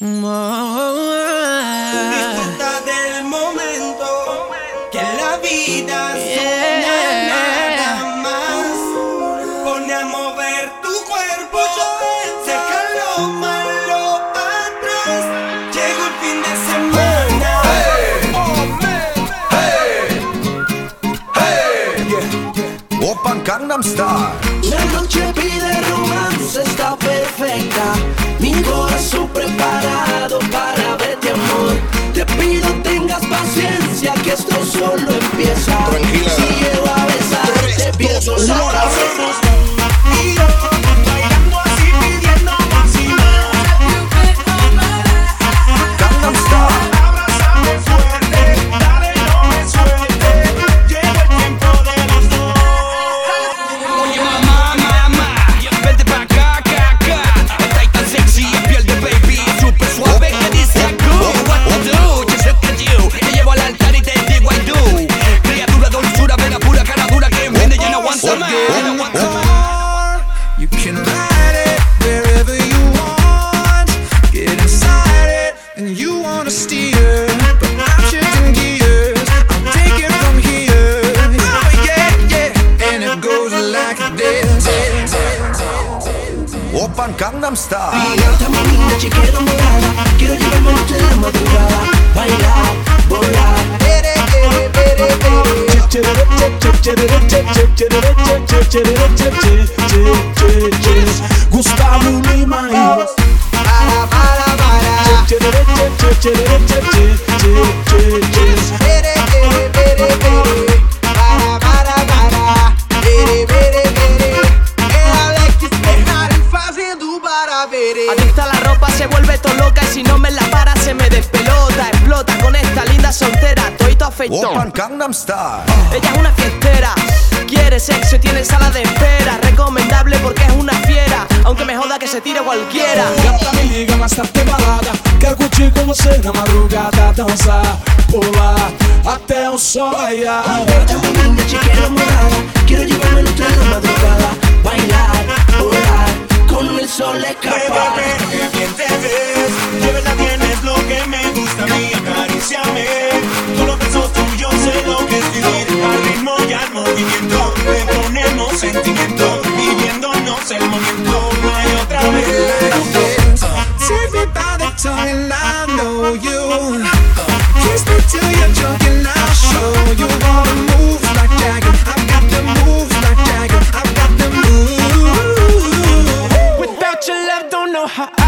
Disfruta del momento que la vida yeah. nada más. Pone a mover tu cuerpo, saca lo malo atrás. Llegó el fin de semana. Hey, hey, hey, yeah. Open Gangnam Style. La noche pide romance, está perfecta. Mi corazón solo empiezo. Open Gangnam Style. Pídate mi niña, chiquera morada. Quiero llevarme noche de madrugada. Bailar, volar. Ere, ere, ere, ere. Gustavo Lima Para, para, para. Open Gangnam Style. Ella es una fiestera, quiere sexo y tiene sala de espera, recomendable porque es una fiera, aunque me joda que se tire cualquiera. Gata mas tá ter balada Quero curtir com você na madrugada Dançar, pular, até o sol raiar movimiento, le ponemos sentimiento, viviéndonos el momento, no hay otra vez. Everybody talking, I know you. Kiss me till you're joking, I'll show you all the moves like Jagger. I've got the moves like Jagger. I've got the moves. Without your love, don't know how. I